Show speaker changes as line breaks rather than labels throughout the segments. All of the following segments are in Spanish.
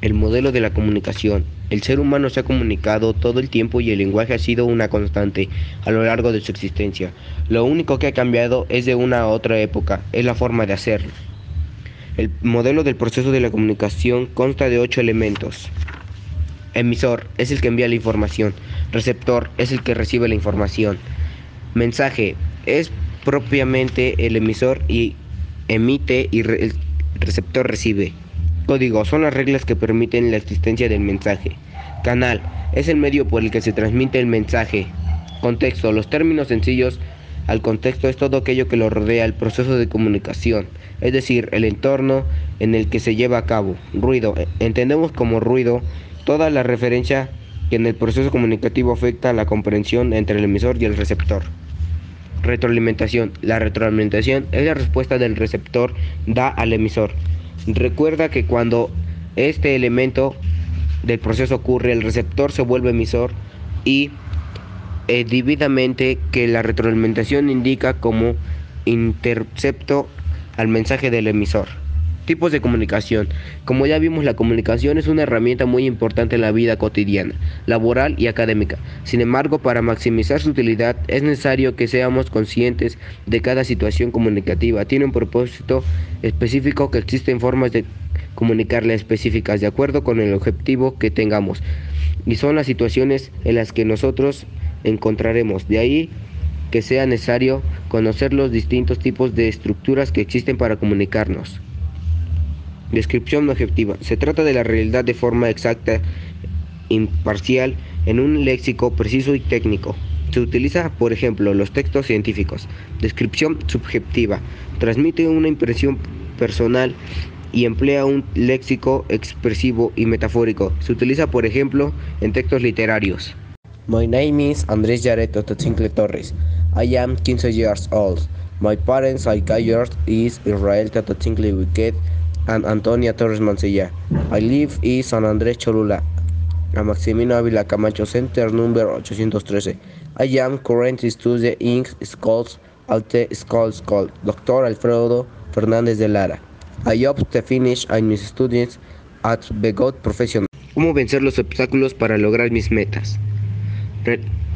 El modelo de la comunicación. El ser humano se ha comunicado todo el tiempo y el lenguaje ha sido una constante a lo largo de su existencia. Lo único que ha cambiado es de una a otra época, es la forma de hacerlo. El modelo del proceso de la comunicación consta de ocho elementos. Emisor es el que envía la información. Receptor es el que recibe la información. Mensaje es propiamente el emisor y emite y el receptor recibe. Código son las reglas que permiten la existencia del mensaje. Canal es el medio por el que se transmite el mensaje. Contexto, los términos sencillos al contexto es todo aquello que lo rodea el proceso de comunicación, es decir, el entorno en el que se lleva a cabo. Ruido, entendemos como ruido toda la referencia que en el proceso comunicativo afecta a la comprensión entre el emisor y el receptor. Retroalimentación. La retroalimentación es la respuesta del receptor da al emisor. Recuerda que cuando este elemento del proceso ocurre, el receptor se vuelve emisor y eh, que la retroalimentación indica como intercepto al mensaje del emisor. Tipos de comunicación. Como ya vimos, la comunicación es una herramienta muy importante en la vida cotidiana, laboral y académica. Sin embargo, para maximizar su utilidad es necesario que seamos conscientes de cada situación comunicativa. Tiene un propósito específico que existen formas de comunicarle específicas de acuerdo con el objetivo que tengamos. Y son las situaciones en las que nosotros encontraremos. De ahí que sea necesario conocer los distintos tipos de estructuras que existen para comunicarnos. Descripción objetiva. Se trata de la realidad de forma exacta, imparcial, en un léxico preciso y técnico. Se utiliza, por ejemplo, los textos científicos. Descripción subjetiva. Transmite una impresión personal y emplea un léxico expresivo y metafórico. Se utiliza, por ejemplo, en textos literarios. My name is Andrés Jared Totzincle Torres. I am 15 years old. My parents psychiatrist is Israel Totzincle Wicked and Antonia Torres Mancilla. I live in San Andrés Cholula, a Maximino Ávila Camacho Center number 813. I am currently studying in schools Alte School School, Dr. Alfredo Fernández de Lara. I hope to finish mis studies at Begot Professional. ¿Cómo vencer los obstáculos para lograr mis metas?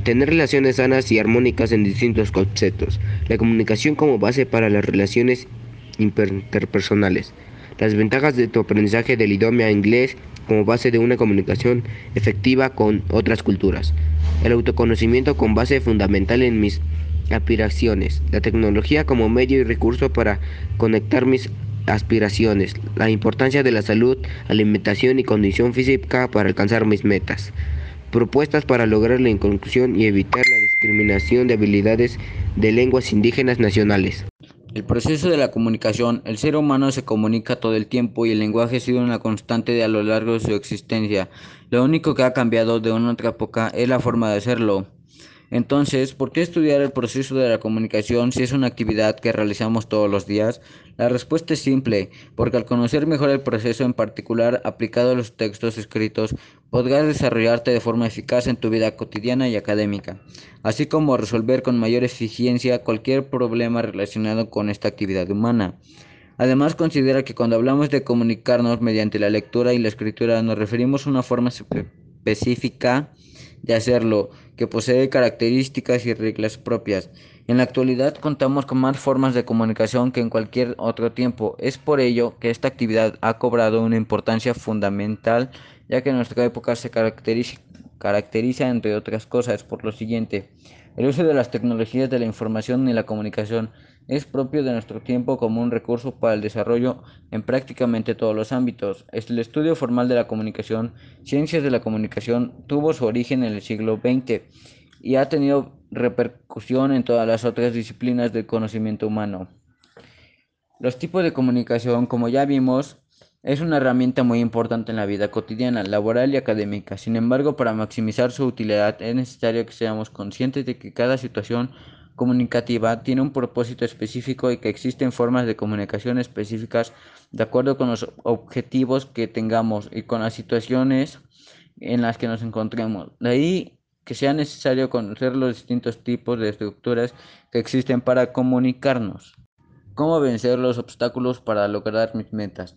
tener relaciones sanas y armónicas en distintos conceptos. La comunicación como base para las relaciones interpersonales. Las ventajas de tu aprendizaje del idioma inglés como base de una comunicación efectiva con otras culturas. El autoconocimiento con base fundamental en mis aspiraciones. La tecnología como medio y recurso para conectar mis aspiraciones. La importancia de la salud, alimentación y condición física para alcanzar mis metas. Propuestas para lograr la inclusión y evitar la discriminación de habilidades de lenguas indígenas nacionales.
El proceso de la comunicación. El ser humano se comunica todo el tiempo y el lenguaje ha sido una constante de a lo largo de su existencia. Lo único que ha cambiado de una otra época es la forma de hacerlo. Entonces, ¿por qué estudiar el proceso de la comunicación si es una actividad que realizamos todos los días? La respuesta es simple, porque al conocer mejor el proceso en particular aplicado a los textos escritos, podrás desarrollarte de forma eficaz en tu vida cotidiana y académica, así como resolver con mayor eficiencia cualquier problema relacionado con esta actividad humana. Además, considera que cuando hablamos de comunicarnos mediante la lectura y la escritura nos referimos a una forma específica de hacerlo, que posee características y reglas propias. En la actualidad contamos con más formas de comunicación que en cualquier otro tiempo. Es por ello que esta actividad ha cobrado una importancia fundamental, ya que en nuestra época se caracteriza, caracteriza entre otras cosas por lo siguiente. El uso de las tecnologías de la información y la comunicación es propio de nuestro tiempo como un recurso para el desarrollo en prácticamente todos los ámbitos. El estudio formal de la comunicación, ciencias de la comunicación, tuvo su origen en el siglo XX y ha tenido repercusión en todas las otras disciplinas del conocimiento humano. Los tipos de comunicación, como ya vimos, es una herramienta muy importante en la vida cotidiana, laboral y académica. Sin embargo, para maximizar su utilidad es necesario que seamos conscientes de que cada situación comunicativa tiene un propósito específico y que existen formas de comunicación específicas de acuerdo con los objetivos que tengamos y con las situaciones en las que nos encontremos. De ahí que sea necesario conocer los distintos tipos de estructuras que existen para comunicarnos. ¿Cómo vencer los obstáculos para lograr mis metas?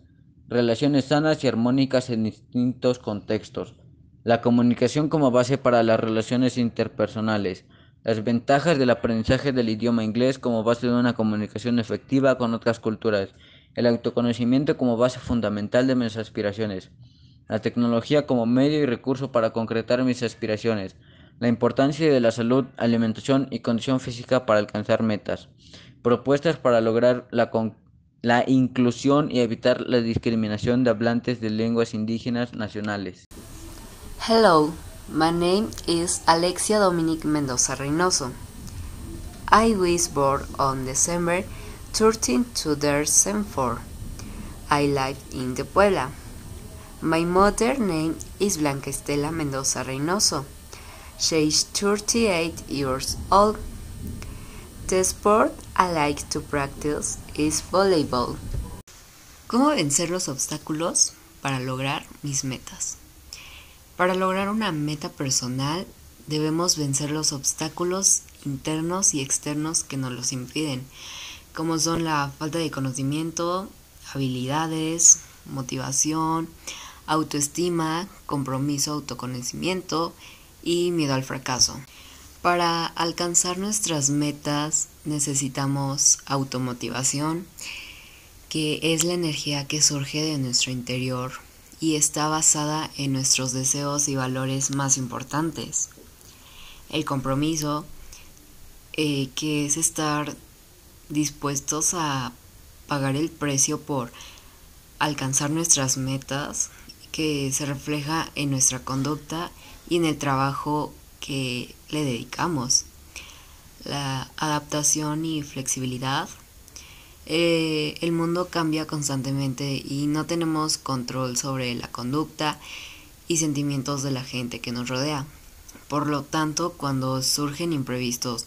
Relaciones sanas y armónicas en distintos contextos, la comunicación como base para las relaciones interpersonales, las ventajas del aprendizaje del idioma inglés como base de una comunicación efectiva con otras culturas, el autoconocimiento como base fundamental de mis aspiraciones, la tecnología como medio y recurso para concretar mis aspiraciones, la importancia de la salud, alimentación y condición física para alcanzar metas, propuestas para lograr la, la inclusión y evitar la discriminación de hablantes de lenguas indígenas nacionales.
Hello. My name is Alexia Dominic Mendoza Reynoso. I was born on December 13, 2004. I live in the Puebla. My mother name is Blanca Estela Mendoza Reynoso. She is 38 years old. The sport I like to practice is volleyball. ¿Cómo vencer los obstáculos para lograr mis metas? Para lograr una meta personal debemos vencer los obstáculos internos y externos que nos los impiden, como son la falta de conocimiento, habilidades, motivación, autoestima, compromiso, autoconocimiento y miedo al fracaso. Para alcanzar nuestras metas necesitamos automotivación, que es la energía que surge de nuestro interior y está basada en nuestros deseos y valores más importantes. El compromiso, eh, que es estar dispuestos a pagar el precio por alcanzar nuestras metas, que se refleja en nuestra conducta y en el trabajo que le dedicamos. La adaptación y flexibilidad eh, el mundo cambia constantemente y no tenemos control sobre la conducta y sentimientos de la gente que nos rodea. Por lo tanto, cuando surgen imprevistos,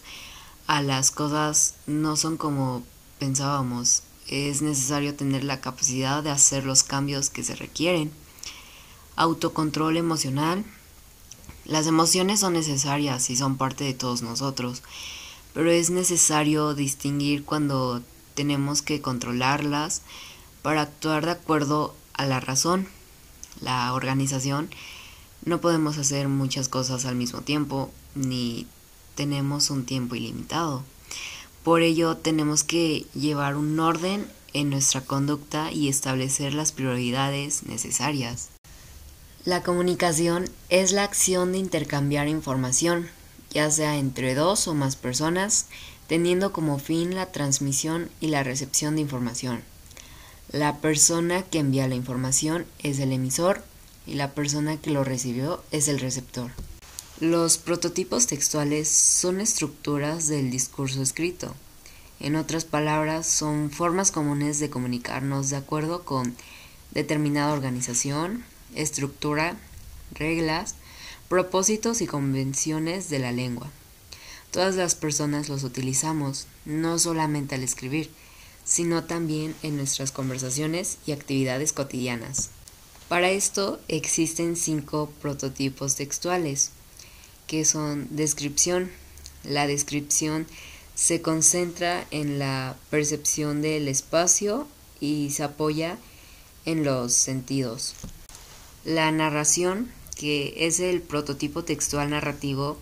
a las cosas no son como pensábamos. Es necesario tener la capacidad de hacer los cambios que se requieren. Autocontrol emocional. Las emociones son necesarias y son parte de todos nosotros, pero es necesario distinguir cuando tenemos que controlarlas para actuar de acuerdo a la razón. La organización no podemos hacer muchas cosas al mismo tiempo ni tenemos un tiempo ilimitado. Por ello tenemos que llevar un orden en nuestra conducta y establecer las prioridades necesarias. La comunicación es la acción de intercambiar información, ya sea entre dos o más personas, teniendo como fin la transmisión y la recepción de información. La persona que envía la información es el emisor y la persona que lo recibió es el receptor. Los prototipos textuales son estructuras del discurso escrito. En otras palabras, son formas comunes de comunicarnos de acuerdo con determinada organización, estructura, reglas, propósitos y convenciones de la lengua. Todas las personas los utilizamos, no solamente al escribir, sino también en nuestras conversaciones y actividades cotidianas. Para esto existen cinco prototipos textuales, que son descripción. La descripción se concentra en la percepción del espacio y se apoya en los sentidos. La narración, que es el prototipo textual narrativo,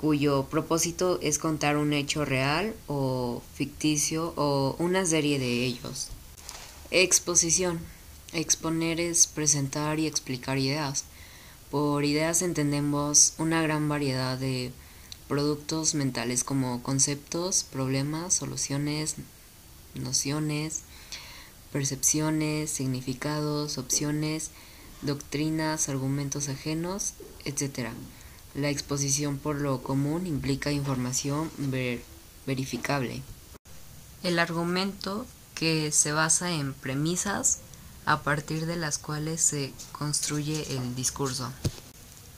cuyo propósito es contar un hecho real o ficticio o una serie de ellos. Exposición. Exponer es presentar y explicar ideas. Por ideas entendemos una gran variedad de productos mentales como conceptos, problemas, soluciones, nociones, percepciones, significados, opciones, doctrinas, argumentos ajenos, etc. La exposición por lo común implica información verificable. El argumento que se basa en premisas a partir de las cuales se construye el discurso.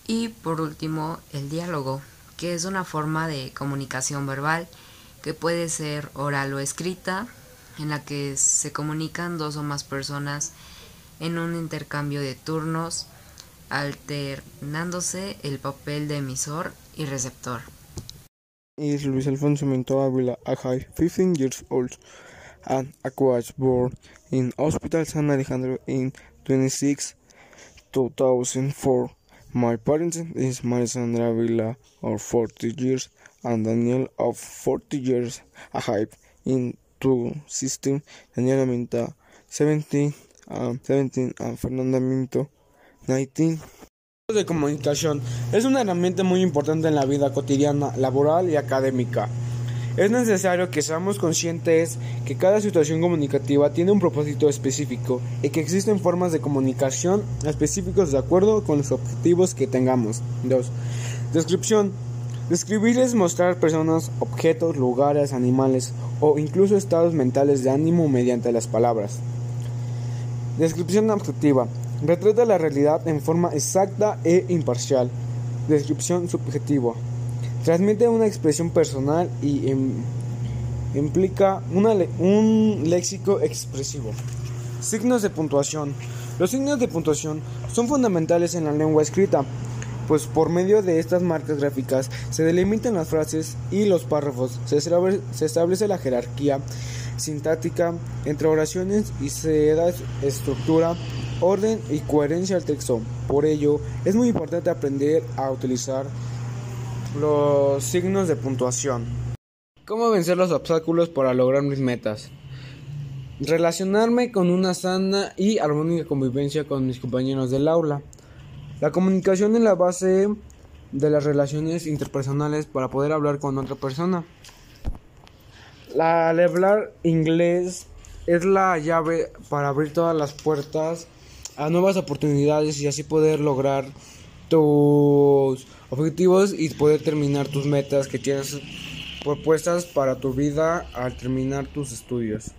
Y por último, el diálogo, que es una forma de comunicación verbal que puede ser oral o escrita, en la que se comunican dos o más personas en un intercambio de turnos alternándose el papel de emisor y receptor.
Is Luis Alfonso Mento Ávila, I have 15 years old. and was born in Hospital San Alejandro in 26 2004. My parents is Marisandra Villa of 40 years and Daniel of 40 years. I have in two system Daniela Minta 17 and 17 and Fernanda Minto 19. de comunicación es una herramienta muy importante en la vida cotidiana, laboral y académica. Es necesario que seamos conscientes que cada situación comunicativa tiene un propósito específico y que existen formas de comunicación específicos de acuerdo con los objetivos que tengamos. 2. Descripción. Describir es mostrar personas, objetos, lugares, animales o incluso estados mentales de ánimo mediante las palabras. Descripción objetiva. Retrata la realidad en forma exacta e imparcial. Descripción subjetiva. Transmite una expresión personal y em, implica un léxico expresivo. Signos de puntuación. Los signos de puntuación son fundamentales en la lengua escrita, pues por medio de estas marcas gráficas se delimitan las frases y los párrafos, se establece la jerarquía sintáctica entre oraciones y se da estructura, orden y coherencia al texto. Por ello, es muy importante aprender a utilizar los signos de puntuación. ¿Cómo vencer los obstáculos para lograr mis metas? Relacionarme con una sana y armónica convivencia con mis compañeros del aula. La comunicación es la base de las relaciones interpersonales para poder hablar con otra persona. La, hablar inglés es la llave para abrir todas las puertas a nuevas oportunidades y así poder lograr tus objetivos y poder terminar tus metas que tienes propuestas para tu vida al terminar tus estudios.